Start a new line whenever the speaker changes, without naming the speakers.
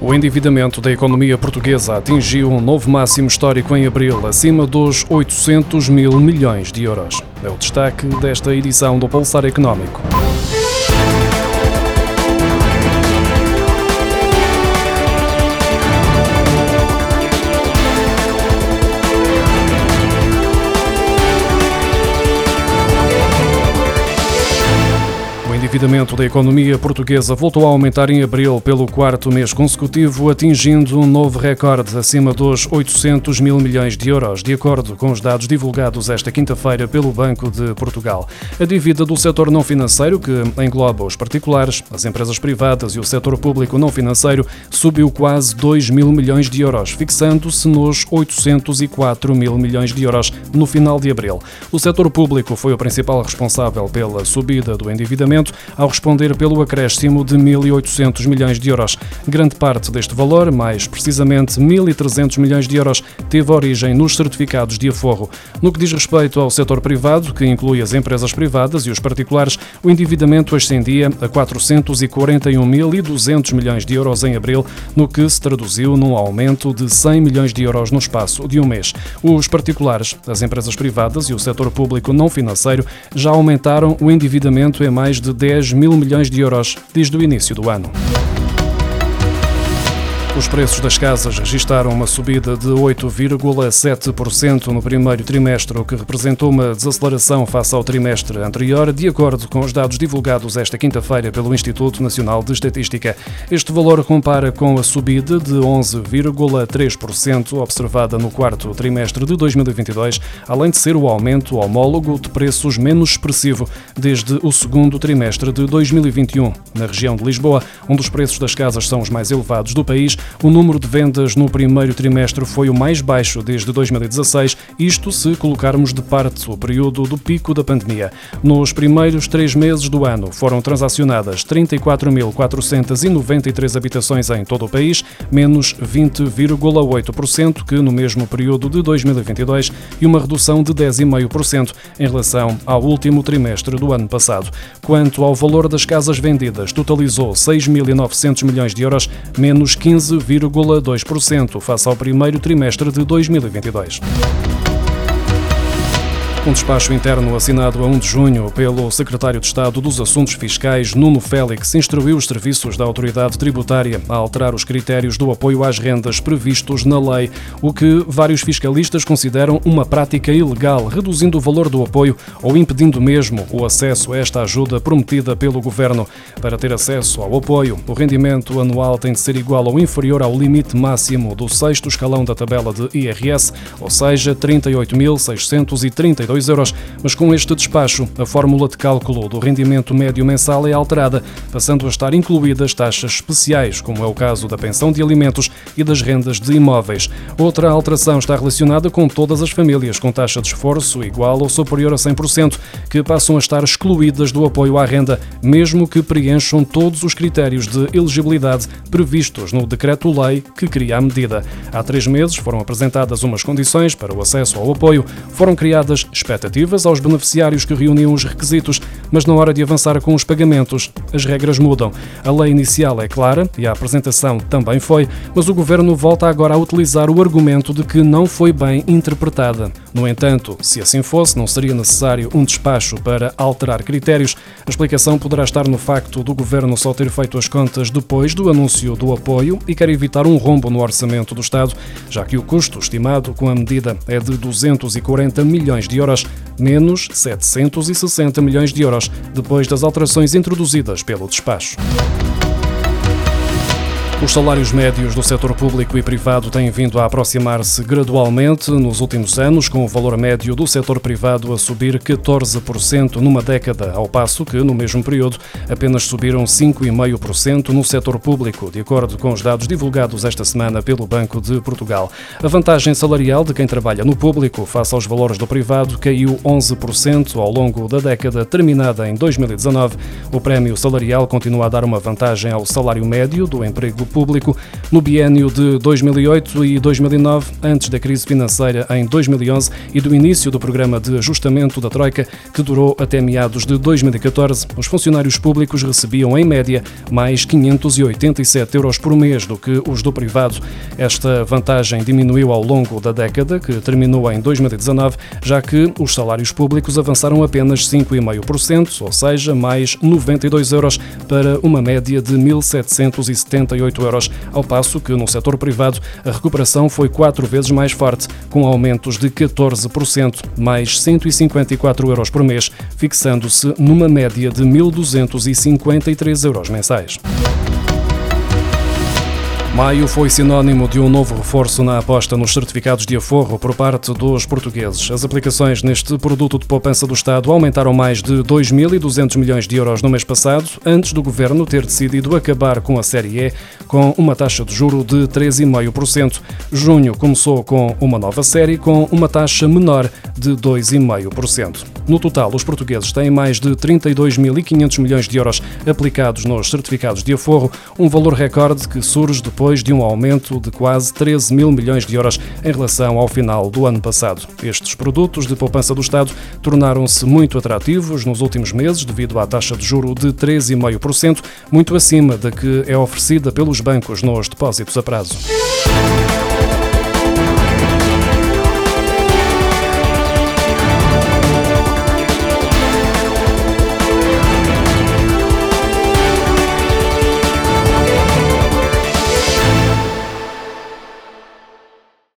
O endividamento da economia portuguesa atingiu um novo máximo histórico em abril, acima dos 800 mil milhões de euros. É o destaque desta edição do Pulsar Económico. Endividamento da economia portuguesa voltou a aumentar em abril pelo quarto mês consecutivo, atingindo um novo recorde acima dos 800 mil milhões de euros, de acordo com os dados divulgados esta quinta-feira pelo Banco de Portugal. A dívida do setor não financeiro, que engloba os particulares, as empresas privadas e o setor público não financeiro, subiu quase 2 mil milhões de euros, fixando-se nos 804 mil milhões de euros no final de abril. O setor público foi o principal responsável pela subida do endividamento, ao responder pelo acréscimo de 1.800 milhões de euros. Grande parte deste valor, mais precisamente 1.300 milhões de euros, teve origem nos certificados de aforro. No que diz respeito ao setor privado, que inclui as empresas privadas e os particulares, o endividamento ascendia a 441.200 milhões de euros em abril, no que se traduziu num aumento de 100 milhões de euros no espaço de um mês. Os particulares, as empresas privadas e o setor público não financeiro já aumentaram o endividamento em mais de 10 mil milhões de euros desde o início do ano. Os preços das casas registaram uma subida de 8,7% no primeiro trimestre, o que representou uma desaceleração face ao trimestre anterior, de acordo com os dados divulgados esta quinta-feira pelo Instituto Nacional de Estatística. Este valor compara com a subida de 11,3% observada no quarto trimestre de 2022, além de ser o aumento homólogo de preços menos expressivo desde o segundo trimestre de 2021. Na região de Lisboa, onde os preços das casas são os mais elevados do país, o número de vendas no primeiro trimestre foi o mais baixo desde 2016, isto se colocarmos de parte o período do pico da pandemia. Nos primeiros três meses do ano foram transacionadas 34.493 habitações em todo o país, menos 20,8% que no mesmo período de 2022 e uma redução de 10,5% em relação ao último trimestre do ano passado. Quanto ao valor das casas vendidas, totalizou 6.900 milhões de euros, menos 15 11,2% face ao primeiro trimestre de 2022. Um despacho interno assinado a 1 de junho pelo secretário de Estado dos Assuntos Fiscais, Nuno Félix, instruiu os serviços da autoridade tributária a alterar os critérios do apoio às rendas previstos na lei, o que vários fiscalistas consideram uma prática ilegal, reduzindo o valor do apoio ou impedindo mesmo o acesso a esta ajuda prometida pelo governo. Para ter acesso ao apoio, o rendimento anual tem de ser igual ou inferior ao limite máximo do sexto escalão da tabela de IRS, ou seja, 38.632 euros, mas com este despacho, a fórmula de cálculo do rendimento médio mensal é alterada, passando a estar incluídas taxas especiais, como é o caso da pensão de alimentos e das rendas de imóveis. Outra alteração está relacionada com todas as famílias com taxa de esforço igual ou superior a 100%, que passam a estar excluídas do apoio à renda, mesmo que preencham todos os critérios de elegibilidade previstos no decreto-lei que cria a medida. Há três meses foram apresentadas umas condições para o acesso ao apoio, foram criadas expectativas aos beneficiários que reuniam os requisitos, mas na hora de avançar com os pagamentos, as regras mudam. A lei inicial é clara e a apresentação também foi, mas o governo volta agora a utilizar o argumento de que não foi bem interpretada. No entanto, se assim fosse, não seria necessário um despacho para alterar critérios. A explicação poderá estar no facto do governo só ter feito as contas depois do anúncio do apoio e quer evitar um rombo no orçamento do Estado, já que o custo estimado com a medida é de 240 milhões de euros euros, menos 760 milhões de euros, depois das alterações introduzidas pelo despacho. Os salários médios do setor público e privado têm vindo a aproximar-se gradualmente nos últimos anos, com o valor médio do setor privado a subir 14% numa década, ao passo que, no mesmo período, apenas subiram 5,5% no setor público, de acordo com os dados divulgados esta semana pelo Banco de Portugal. A vantagem salarial de quem trabalha no público face aos valores do privado caiu 11% ao longo da década terminada em 2019. O prémio salarial continua a dar uma vantagem ao salário médio do emprego público no biênio de 2008 e 2009, antes da crise financeira em 2011 e do início do programa de ajustamento da Troika, que durou até meados de 2014. Os funcionários públicos recebiam, em média, mais 587 euros por mês do que os do privado. Esta vantagem diminuiu ao longo da década, que terminou em 2019, já que os salários públicos avançaram apenas 5,5%, ou seja, mais 92 euros para uma média de 1.778 euros, ao passo que no setor privado a recuperação foi quatro vezes mais forte, com aumentos de 14%, mais 154 euros por mês, fixando-se numa média de 1.253 euros mensais. Maio foi sinónimo de um novo reforço na aposta nos certificados de aforro por parte dos portugueses. As aplicações neste produto de poupança do Estado aumentaram mais de 2.200 milhões de euros no mês passado, antes do governo ter decidido acabar com a série E com uma taxa de juro de 3,5%. Junho começou com uma nova série com uma taxa menor de 2,5%. No total, os portugueses têm mais de 32.500 milhões de euros aplicados nos certificados de aforro, um valor recorde que surge depois de um aumento de quase 13 mil milhões de euros em relação ao final do ano passado. Estes produtos de poupança do Estado tornaram-se muito atrativos nos últimos meses devido à taxa de juro de 3,5%, muito acima da que é oferecida pelos bancos nos depósitos a prazo.